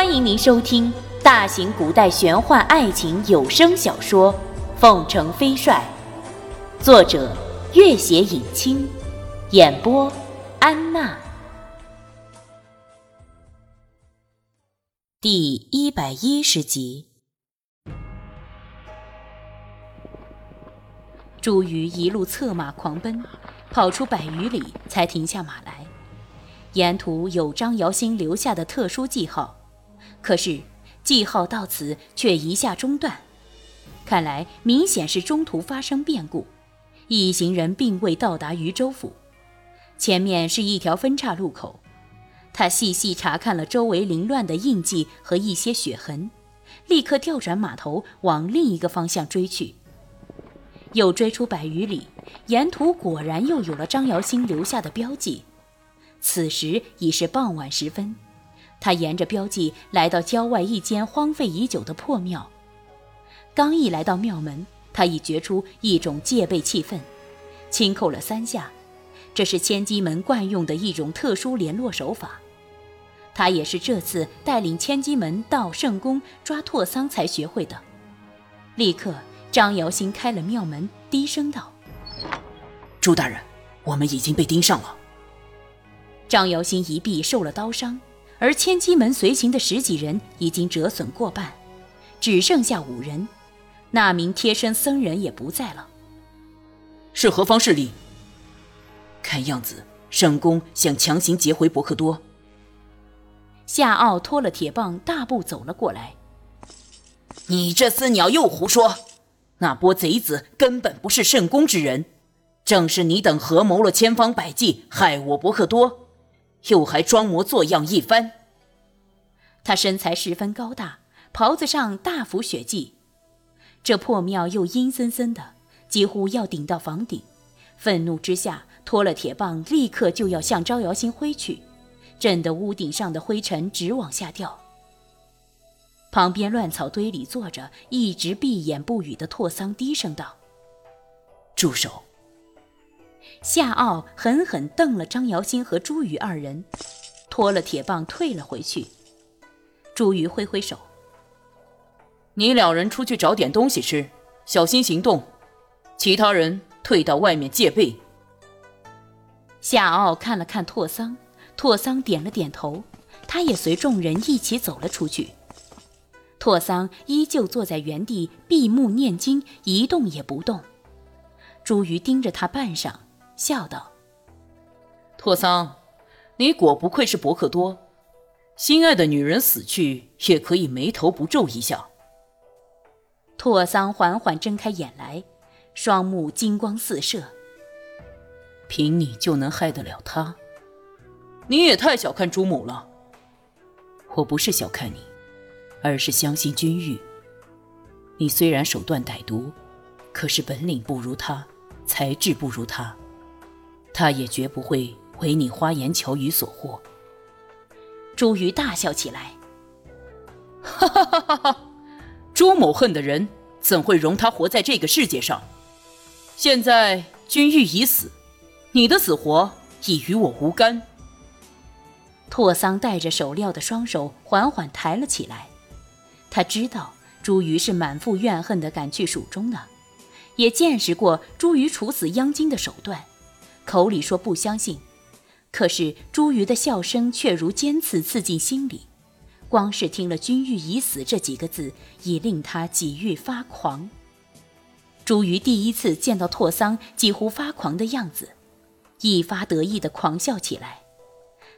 欢迎您收听大型古代玄幻爱情有声小说《凤城飞帅》，作者：月写影清，演播：安娜。第一百一十集，朱瑜一路策马狂奔，跑出百余里才停下马来。沿途有张瑶星留下的特殊记号。可是，记号到此却一下中断，看来明显是中途发生变故。一行人并未到达渝州府，前面是一条分岔路口。他细细查看了周围凌乱的印记和一些血痕，立刻调转马头往另一个方向追去。又追出百余里，沿途果然又有了张瑶星留下的标记。此时已是傍晚时分。他沿着标记来到郊外一间荒废已久的破庙。刚一来到庙门，他已觉出一种戒备气氛，轻叩了三下。这是千机门惯用的一种特殊联络手法。他也是这次带领千机门到圣宫抓拓桑才学会的。立刻，张瑶新开了庙门，低声道：“朱大人，我们已经被盯上了。”张瑶新一臂受了刀伤。而千机门随行的十几人已经折损过半，只剩下五人，那名贴身僧人也不在了。是何方势力？看样子圣宫想强行劫回伯克多。夏奥拖了铁棒，大步走了过来。你这厮鸟又胡说！那波贼子根本不是圣宫之人，正是你等合谋了千方百计害我伯克多。又还装模作样一番。他身材十分高大，袍子上大幅血迹。这破庙又阴森森的，几乎要顶到房顶。愤怒之下，拖了铁棒，立刻就要向招摇星挥去，震得屋顶上的灰尘直往下掉。旁边乱草堆里坐着，一直闭眼不语的拓桑低声道：“住手。”夏奥狠狠瞪了张瑶星和朱瑜二人，拖了铁棒退了回去。朱瑜挥挥手：“你两人出去找点东西吃，小心行动。其他人退到外面戒备。”夏奥看了看拓桑，拓桑点了点头，他也随众人一起走了出去。拓桑依旧坐在原地闭目念经，一动也不动。朱瑜盯着他半晌。笑道：“拓桑，你果不愧是伯克多，心爱的女人死去也可以眉头不皱一下。”拓桑缓缓睁开眼来，双目金光四射。凭你就能害得了他？你也太小看朱母了。我不是小看你，而是相信君玉。你虽然手段歹毒，可是本领不如他，才智不如他。他也绝不会为你花言巧语所惑。朱瑜大笑起来，哈哈哈哈哈！朱某恨的人怎会容他活在这个世界上？现在君玉已死，你的死活已与我无干。拓桑戴着手镣的双手缓缓抬了起来，他知道朱瑜是满腹怨恨的赶去蜀中的，也见识过朱瑜处死央金的手段。口里说不相信，可是朱瑜的笑声却如尖刺刺进心里。光是听了“君玉已死”这几个字，已令他几欲发狂。朱瑜第一次见到拓桑几乎发狂的样子，一发得意的狂笑起来。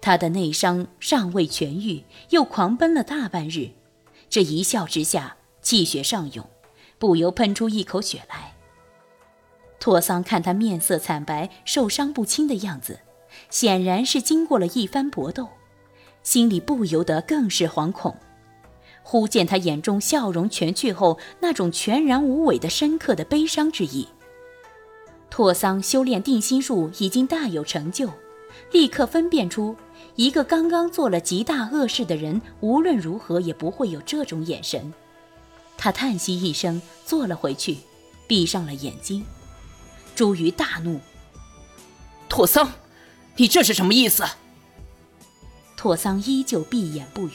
他的内伤尚未痊愈，又狂奔了大半日，这一笑之下，气血上涌，不由喷出一口血来。拓桑看他面色惨白、受伤不轻的样子，显然是经过了一番搏斗，心里不由得更是惶恐。忽见他眼中笑容全去后，那种全然无伪的深刻的悲伤之意。拓桑修炼定心术已经大有成就，立刻分辨出一个刚刚做了极大恶事的人，无论如何也不会有这种眼神。他叹息一声，坐了回去，闭上了眼睛。朱瑜大怒：“拓桑，你这是什么意思？”拓桑依旧闭眼不语。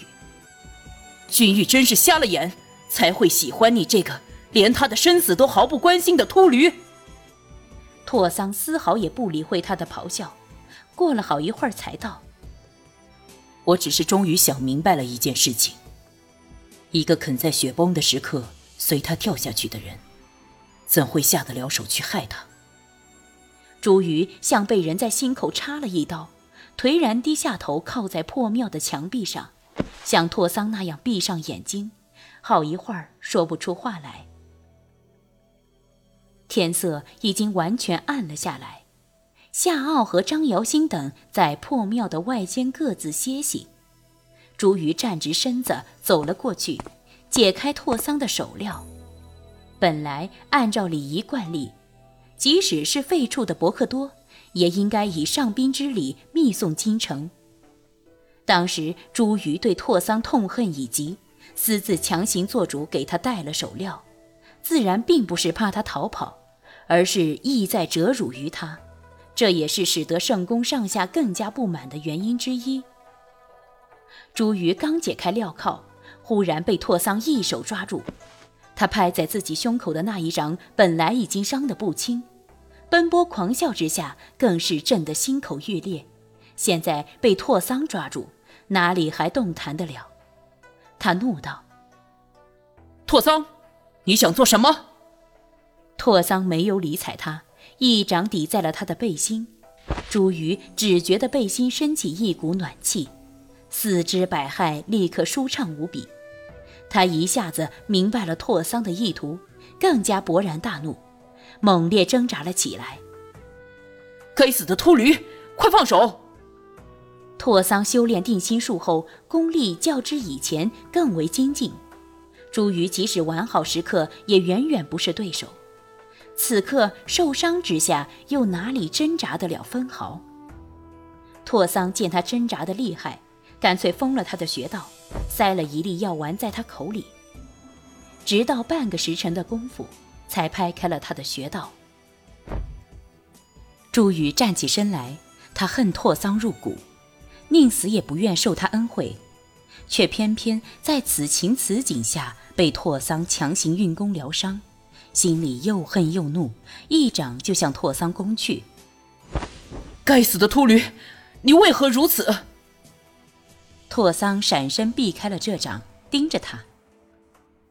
君玉真是瞎了眼，才会喜欢你这个连他的生死都毫不关心的秃驴。拓桑丝毫也不理会他的咆哮，过了好一会儿才道：“我只是终于想明白了一件事情。一个肯在雪崩的时刻随他跳下去的人，怎会下得了手去害他？”朱瑜像被人在心口插了一刀，颓然低下头，靠在破庙的墙壁上，像拓桑那样闭上眼睛，好一会儿说不出话来。天色已经完全暗了下来，夏奥和张瑶星等在破庙的外间各自歇息。朱瑜站直身子走了过去，解开拓桑的手镣。本来按照礼仪惯例，即使是废黜的伯克多，也应该以上宾之礼密送京城。当时朱瑜对拓桑痛恨已极，私自强行做主给他戴了手镣，自然并不是怕他逃跑。而是意在折辱于他，这也是使得圣宫上下更加不满的原因之一。朱瑜刚解开镣铐，忽然被拓桑一手抓住，他拍在自己胸口的那一掌本来已经伤得不轻，奔波狂笑之下更是震得心口欲裂，现在被拓桑抓住，哪里还动弹得了？他怒道：“拓桑，你想做什么？”拓桑没有理睬他，一掌抵在了他的背心。朱瑜只觉得背心升起一股暖气，四肢百骸立刻舒畅无比。他一下子明白了拓桑的意图，更加勃然大怒，猛烈挣扎了起来。该死的秃驴，快放手！拓桑修炼定心术后，功力较之以前更为精进。朱瑜即使完好时刻，也远远不是对手。此刻受伤之下，又哪里挣扎得了分毫？拓桑见他挣扎的厉害，干脆封了他的穴道，塞了一粒药丸在他口里。直到半个时辰的功夫，才拍开了他的穴道。朱宇站起身来，他恨拓桑入骨，宁死也不愿受他恩惠，却偏偏在此情此景下被拓桑强行运功疗伤。心里又恨又怒，一掌就向拓桑攻去。该死的秃驴，你为何如此？拓桑闪身避开了这掌，盯着他。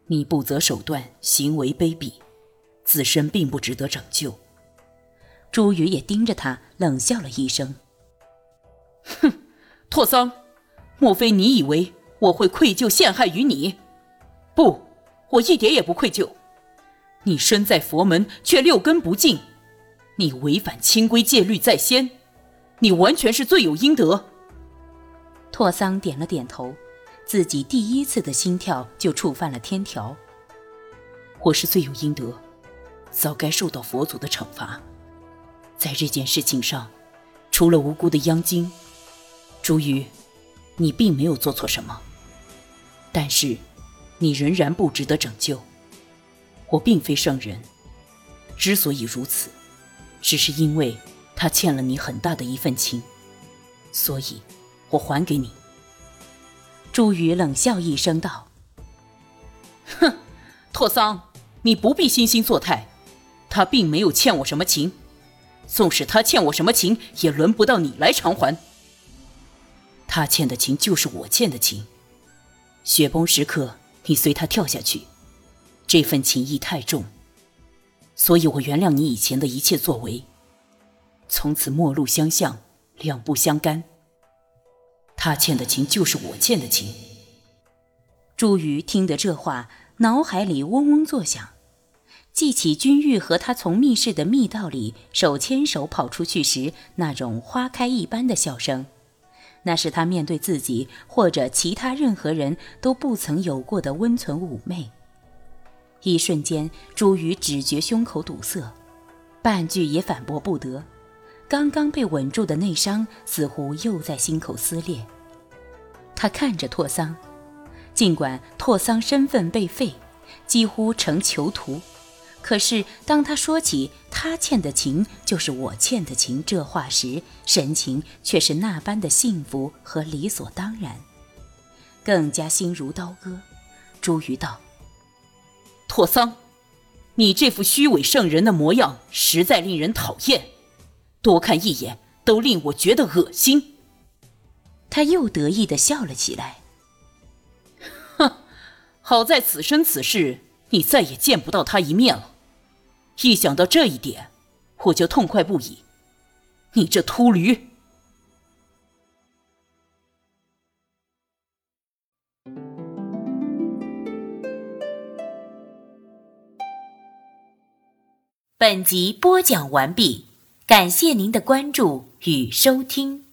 你不择手段，行为卑鄙，自身并不值得拯救。朱宇也盯着他，冷笑了一声：“哼，拓桑，莫非你以为我会愧疚陷害于你？不，我一点也不愧疚。”你身在佛门，却六根不净，你违反清规戒律在先，你完全是罪有应得。拓桑点了点头，自己第一次的心跳就触犯了天条。我是罪有应得，早该受到佛祖的惩罚。在这件事情上，除了无辜的央金，朱瑜，你并没有做错什么。但是，你仍然不值得拯救。我并非圣人，之所以如此，只是因为他欠了你很大的一份情，所以，我还给你。朱宇冷笑一声道：“哼，拓桑，你不必惺惺作态，他并没有欠我什么情，纵使他欠我什么情，也轮不到你来偿还。他欠的情就是我欠的情，雪崩时刻，你随他跳下去。”这份情谊太重，所以我原谅你以前的一切作为。从此陌路相向，两不相干。他欠的情就是我欠的情。朱瑜听得这话，脑海里嗡嗡作响，记起君玉和他从密室的密道里手牵手跑出去时那种花开一般的笑声，那是他面对自己或者其他任何人都不曾有过的温存妩媚。一瞬间，朱宇只觉胸口堵塞，半句也反驳不得。刚刚被稳住的内伤似乎又在心口撕裂。他看着拓桑，尽管拓桑身份被废，几乎成囚徒，可是当他说起他欠的情就是我欠的情这话时，神情却是那般的幸福和理所当然，更加心如刀割。朱瑜道：“拓桑，你这副虚伪圣人的模样实在令人讨厌，多看一眼都令我觉得恶心。”他又得意的笑了起来。哼，好在此生此世你再也见不到他一面了。一想到这一点，我就痛快不已。你这秃驴！本集播讲完毕，感谢您的关注与收听。